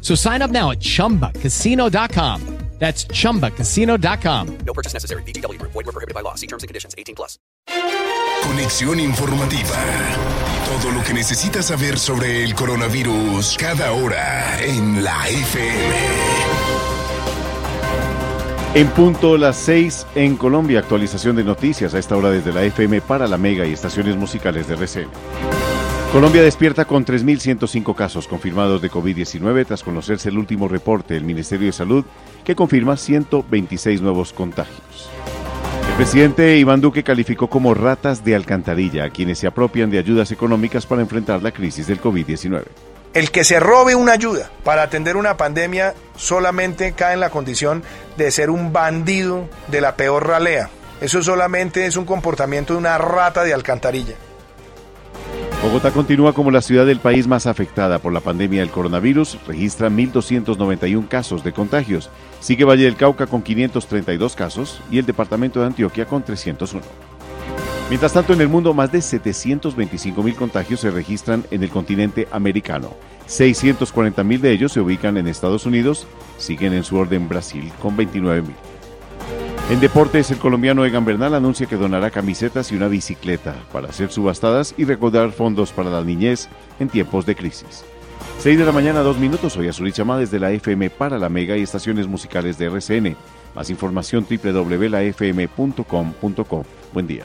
So sign up now at chumbacasino.com. That's chumbacasino.com. No purchase necessary. BGW. Void were prohibited by law. See terms and conditions 18 plus. Conexión informativa. Todo lo que necesitas saber sobre el coronavirus cada hora en la FM. En punto las 6 en Colombia, actualización de noticias a esta hora desde la FM para la Mega y estaciones musicales de RCN. Colombia despierta con 3.105 casos confirmados de COVID-19 tras conocerse el último reporte del Ministerio de Salud que confirma 126 nuevos contagios. El presidente Iván Duque calificó como ratas de alcantarilla a quienes se apropian de ayudas económicas para enfrentar la crisis del COVID-19. El que se robe una ayuda para atender una pandemia solamente cae en la condición de ser un bandido de la peor ralea. Eso solamente es un comportamiento de una rata de alcantarilla. Bogotá continúa como la ciudad del país más afectada por la pandemia del coronavirus, registra 1.291 casos de contagios. Sigue Valle del Cauca con 532 casos y el departamento de Antioquia con 301. Mientras tanto, en el mundo, más de 725.000 contagios se registran en el continente americano. 640.000 de ellos se ubican en Estados Unidos, siguen en su orden Brasil con 29.000. En deportes, el colombiano Egan Bernal anuncia que donará camisetas y una bicicleta para ser subastadas y recaudar fondos para la niñez en tiempos de crisis. 6 de la mañana, 2 minutos. Soy Azuri Chama desde la FM para la Mega y estaciones musicales de RCN. Más información www.lafm.com.co. Buen día.